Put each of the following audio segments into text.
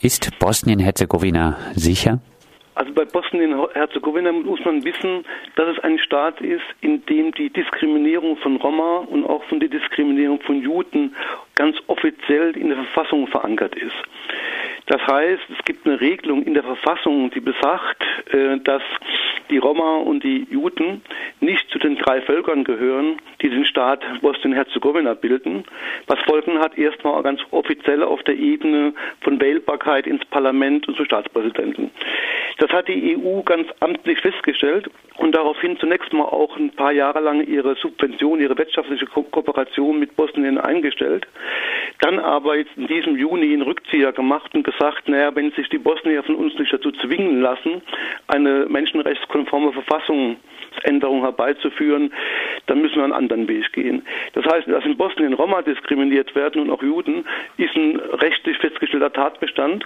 Ist Bosnien-Herzegowina sicher? Also bei Bosnien-Herzegowina muss man wissen, dass es ein Staat ist, in dem die Diskriminierung von Roma und auch von der Diskriminierung von Juden ganz offiziell in der Verfassung verankert ist. Das heißt, es gibt eine Regelung in der Verfassung, die besagt, äh, dass die Roma und die Juden nicht zu den drei Völkern gehören, die den Staat Bosnien-Herzegowina bilden, was Folgen hat erstmal ganz offiziell auf der Ebene von Wählbarkeit ins Parlament und zu Staatspräsidenten. Das hat die EU ganz amtlich festgestellt und daraufhin zunächst mal auch ein paar Jahre lang ihre Subvention, ihre wirtschaftliche Ko Kooperation mit Bosnien eingestellt. Dann aber jetzt in diesem Juni einen Rückzieher gemacht und gesagt, naja, wenn sich die Bosnier von uns nicht dazu zwingen lassen, eine menschenrechtskonforme Verfassung Änderung herbeizuführen, dann müssen wir einen anderen Weg gehen. Das heißt, dass in Bosnien Roma diskriminiert werden und auch Juden, ist ein rechtlich festgestellter Tatbestand.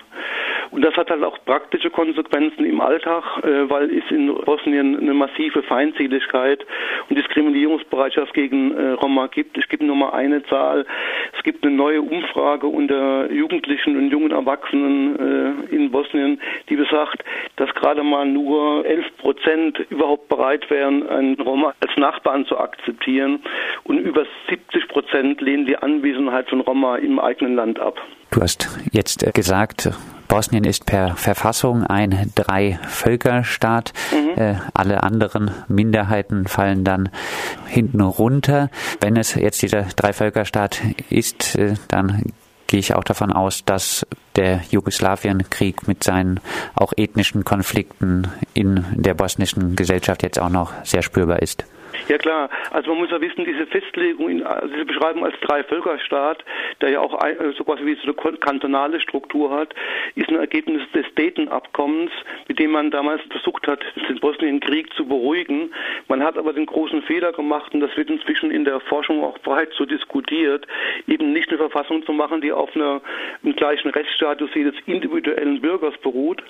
Und das hat halt auch praktische Konsequenzen im Alltag, äh, weil es in Bosnien eine massive Feindseligkeit und Diskriminierungsbereitschaft gegen äh, Roma gibt. Ich gebe nur mal eine Zahl. Es gibt eine neue Umfrage unter Jugendlichen und jungen Erwachsenen äh, in Bosnien, die besagt, dass gerade mal nur 11 Prozent überhaupt bereit wären, einen Roma als Nachbarn zu akzeptieren und über 70 Prozent lehnen die Anwesenheit von Roma im eigenen Land ab. Du hast jetzt gesagt, Bosnien ist per Verfassung ein Drei-Völker-Staat. Mhm. Äh, alle anderen Minderheiten fallen dann hinten runter. Wenn es jetzt dieser Drei-Völker-Staat ist, äh, dann gehe ich auch davon aus, dass der Jugoslawienkrieg mit seinen auch ethnischen Konflikten in der bosnischen Gesellschaft jetzt auch noch sehr spürbar ist. Ja klar, also man muss ja wissen, diese Festlegung, also diese Beschreibung als Drei-Völkerstaat, der ja auch ein, so quasi wie so eine kantonale Struktur hat, ist ein Ergebnis des Dayton-Abkommens, mit dem man damals versucht hat, den Bosnienkrieg zu beruhigen. Man hat aber den großen Fehler gemacht, und das wird inzwischen in der Forschung auch breit so diskutiert, eben nicht eine Verfassung zu machen, die auf einer, einem gleichen Rechtsstatus jedes individuellen Bürgers beruht,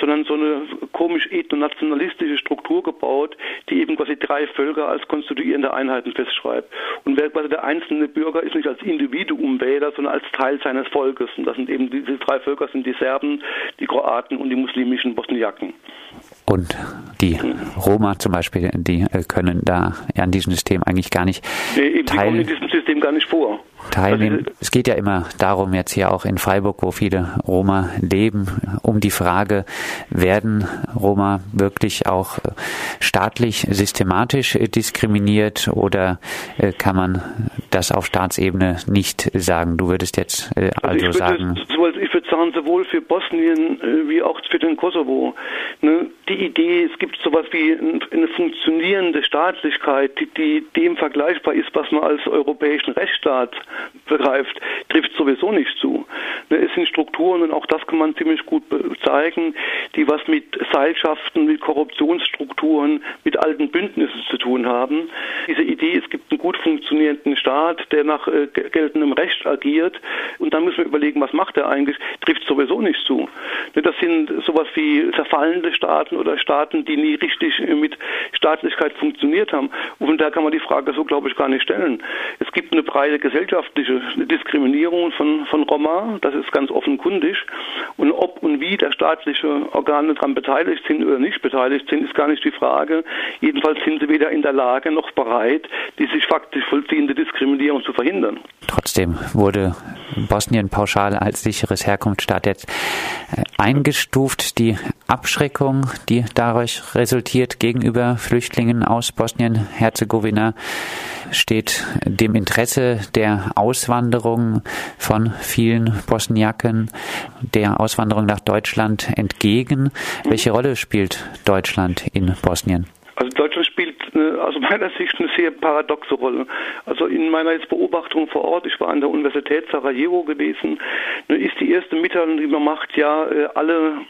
sondern so eine komisch ethnonationalistische Struktur gebaut, die eben quasi drei Völker als konstituierende Einheiten festschreibt. Und wer der einzelne Bürger ist nicht als Individuum Wähler, sondern als Teil seines Volkes. Und das sind eben diese drei Völker sind die Serben, die Kroaten und die muslimischen Bosniaken. Und die Roma zum Beispiel, die äh, können da an diesem System eigentlich gar nicht nee, teilnehmen. Die kommen in diesem System gar nicht vor teilnehmen. Also, es geht ja immer darum, jetzt hier auch in Freiburg, wo viele Roma leben, um die Frage, werden Roma wirklich auch staatlich systematisch diskriminiert oder äh, kann man das auf Staatsebene nicht sagen? Du würdest jetzt äh, also, also sagen. Würde, ich würde sagen, sowohl für Bosnien äh, wie auch für den Kosovo. Ne, die Idee, es gibt sowas wie eine funktionierende Staatlichkeit, die, die dem vergleichbar ist, was man als europäischen Rechtsstaat begreift, trifft sowieso nicht zu. Ne, es sind Strukturen, und auch das kann man ziemlich gut zeigen, die was mit Seilschaften, mit Korruptionsstrukturen, mit alten Bündnissen zu tun haben. Diese Idee, es gibt einen gut funktionierenden Staat, der nach äh, geltendem Recht agiert, und dann müssen wir überlegen, was macht er eigentlich, trifft sowieso nicht zu. Ne, das sind sowas wie zerfallende Staaten oder Staaten, die nie richtig mit Staatlichkeit funktioniert haben. Und daher kann man die Frage so, glaube ich, gar nicht stellen. Es gibt eine breite gesellschaftliche Diskriminierung von, von Roma, das ist ganz offenkundig. Und ob und wie der staatliche Organe daran beteiligt sind oder nicht beteiligt sind, ist gar nicht die Frage. Jedenfalls sind sie weder in der Lage noch bereit, die sich faktisch vollziehende Diskriminierung zu verhindern. Trotzdem wurde Bosnien pauschal als sicheres Herkunftsstaat jetzt äh, eingestuft. Die Abschreckung, die dadurch resultiert gegenüber Flüchtlingen aus Bosnien-Herzegowina, steht dem Interesse der Auswanderung von vielen Bosniaken, der Auswanderung nach Deutschland entgegen. Welche Rolle spielt Deutschland in Bosnien? Also Deutschland spielt aus meiner Sicht eine sehr paradoxe Rolle. Also in meiner Beobachtung vor Ort, ich war an der Universität Sarajevo gewesen, ist die erste Mitteilung, die man macht, ja, äh, alle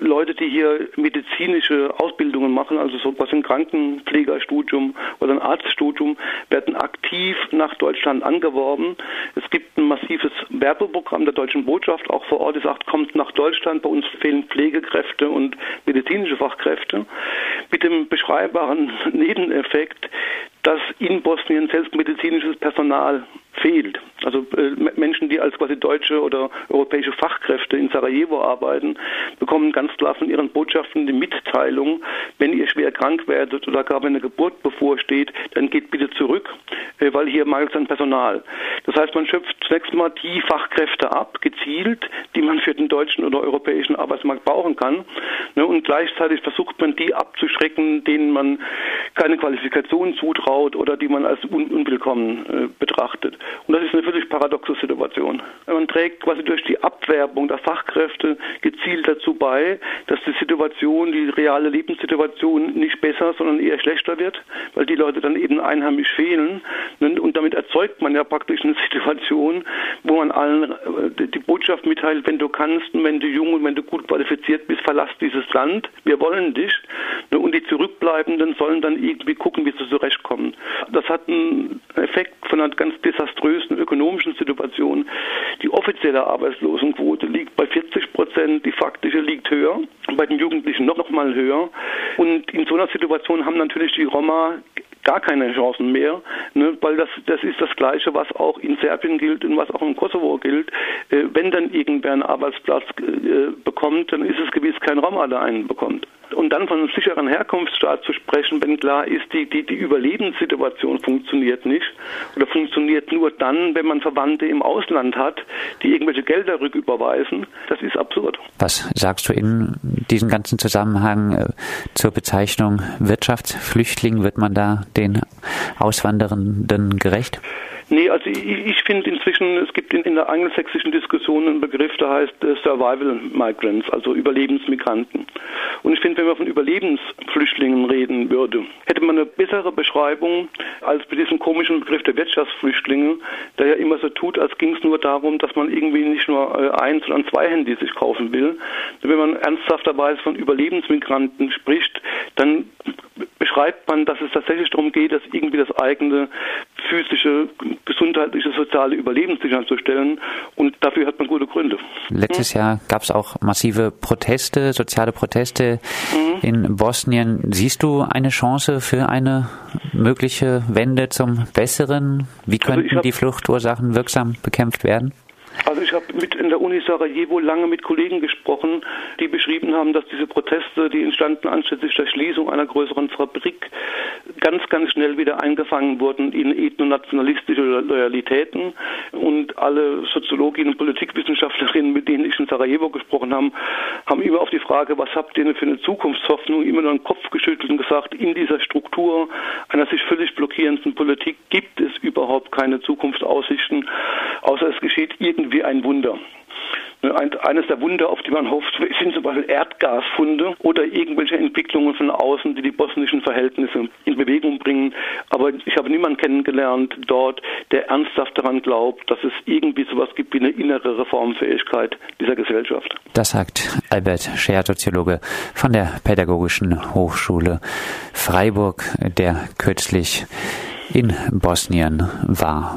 Leute, die hier medizinische Ausbildungen machen, also so was ein Krankenpflegerstudium oder ein Arztstudium, werden aktiv nach Deutschland angeworben. Es gibt ein massives Werbeprogramm der deutschen Botschaft, auch vor Ort, die sagt, kommt nach Deutschland, bei uns fehlen Pflegekräfte und medizinische Fachkräfte. Mit dem beschreibbaren Nebeneffekt, dass in Bosnien selbst medizinisches Personal fehlt. Also äh, Menschen, die als quasi deutsche oder europäische Fachkräfte in Sarajevo arbeiten, bekommen ganz klar von ihren Botschaften die Mitteilung, wenn ihr schwer krank werdet oder gar wenn eine Geburt bevorsteht, dann geht bitte zurück, äh, weil hier mangelt es an Personal. Das heißt, man schöpft zunächst mal die Fachkräfte ab, gezielt, die man für den deutschen oder europäischen Arbeitsmarkt brauchen kann. Ne, und gleichzeitig versucht man die abzuschrecken, denen man keine Qualifikation zutraut oder die man als unwillkommen äh, betrachtet. Und das ist eine völlig paradoxe Situation. Man trägt quasi durch die Abwerbung der Fachkräfte gezielt dazu bei, dass die Situation, die reale Lebenssituation nicht besser, sondern eher schlechter wird, weil die Leute dann eben einheimisch fehlen. Und damit erzeugt man ja praktisch eine Situation, wo man allen äh, die Botschaft mitteilt, wenn du kannst und wenn du jung und wenn du gut qualifiziert bist, verlass dieses Land. Wir wollen dich. Und die Zurückbleibenden sollen dann irgendwie gucken, wie sie zurechtkommen. Das hat einen Effekt von einer ganz desaströsen ökonomischen Situation. Die offizielle Arbeitslosenquote liegt bei 40 Prozent, die faktische liegt höher, bei den Jugendlichen noch, noch mal höher. Und in so einer Situation haben natürlich die Roma gar keine Chancen mehr, ne, weil das, das ist das Gleiche, was auch in Serbien gilt und was auch im Kosovo gilt. Äh, wenn dann irgendwer einen Arbeitsplatz äh, bekommt, dann ist es gewiss kein Roma, der einen bekommt. Und dann von einem sicheren Herkunftsstaat zu sprechen, wenn klar ist, die, die, die Überlebenssituation funktioniert nicht oder funktioniert nur dann, wenn man Verwandte im Ausland hat, die irgendwelche Gelder rücküberweisen, das ist absurd. Was sagst du in diesem ganzen Zusammenhang äh, zur Bezeichnung Wirtschaftsflüchtling? Wird man da den Auswandernden gerecht? Nee, also ich, ich finde inzwischen, es gibt in, in, der angelsächsischen Diskussion einen Begriff, der heißt äh, Survival Migrants, also Überlebensmigranten. Und ich finde, wenn man von Überlebensflüchtlingen reden würde, hätte man eine bessere Beschreibung als bei diesem komischen Begriff der Wirtschaftsflüchtlinge, der ja immer so tut, als ging es nur darum, dass man irgendwie nicht nur äh, ein, sondern zwei Handys sich kaufen will. Wenn man ernsthafterweise von Überlebensmigranten spricht, dann beschreibt man, dass es tatsächlich darum geht, dass irgendwie das eigene physische, gesundheitliche, soziale Überleben sicherzustellen. Und dafür hat man gute Gründe. Letztes hm? Jahr gab es auch massive Proteste, soziale Proteste hm? in Bosnien. Siehst du eine Chance für eine mögliche Wende zum Besseren? Wie also könnten also die Fluchtursachen wirksam bekämpft werden? Also ich habe mit in der Uni Sarajevo lange mit Kollegen gesprochen, die beschrieben haben, dass diese Proteste, die entstanden anschließend der Schließung einer größeren Fabrik, ganz, ganz schnell wieder eingefangen wurden in ethnonationalistische Loyalitäten. Und alle Soziologinnen und Politikwissenschaftlerinnen, mit denen ich in Sarajevo gesprochen habe, haben immer auf die Frage, was habt ihr denn für eine Zukunftshoffnung, immer nur den Kopf geschüttelt und gesagt, in dieser Struktur einer sich völlig blockierenden Politik gibt es überhaupt keine Zukunftsaussichten, es geschieht irgendwie ein Wunder. Eines der Wunder, auf die man hofft, sind zum Beispiel Erdgasfunde oder irgendwelche Entwicklungen von außen, die die bosnischen Verhältnisse in Bewegung bringen. Aber ich habe niemanden kennengelernt dort, der ernsthaft daran glaubt, dass es irgendwie sowas gibt wie eine innere Reformfähigkeit dieser Gesellschaft. Das sagt Albert Scher, Soziologe von der Pädagogischen Hochschule Freiburg, der kürzlich in Bosnien war.